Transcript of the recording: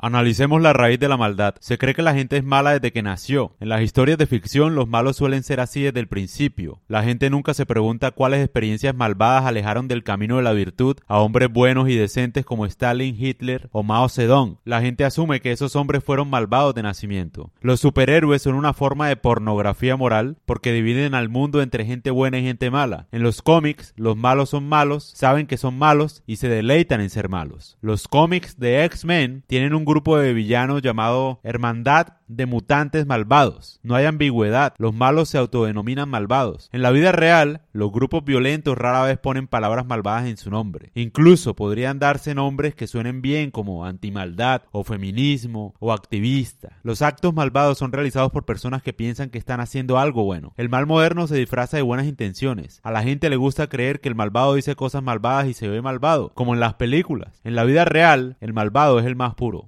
Analicemos la raíz de la maldad. Se cree que la gente es mala desde que nació. En las historias de ficción los malos suelen ser así desde el principio. La gente nunca se pregunta cuáles experiencias malvadas alejaron del camino de la virtud a hombres buenos y decentes como Stalin, Hitler o Mao Zedong. La gente asume que esos hombres fueron malvados de nacimiento. Los superhéroes son una forma de pornografía moral porque dividen al mundo entre gente buena y gente mala. En los cómics, los malos son malos, saben que son malos y se deleitan en ser malos. Los cómics de X-Men tienen un grupo de villanos llamado Hermandad de mutantes malvados. No hay ambigüedad, los malos se autodenominan malvados. En la vida real, los grupos violentos rara vez ponen palabras malvadas en su nombre. Incluso podrían darse nombres que suenen bien como antimaldad o feminismo o activista. Los actos malvados son realizados por personas que piensan que están haciendo algo bueno. El mal moderno se disfraza de buenas intenciones. A la gente le gusta creer que el malvado dice cosas malvadas y se ve malvado, como en las películas. En la vida real, el malvado es el más puro.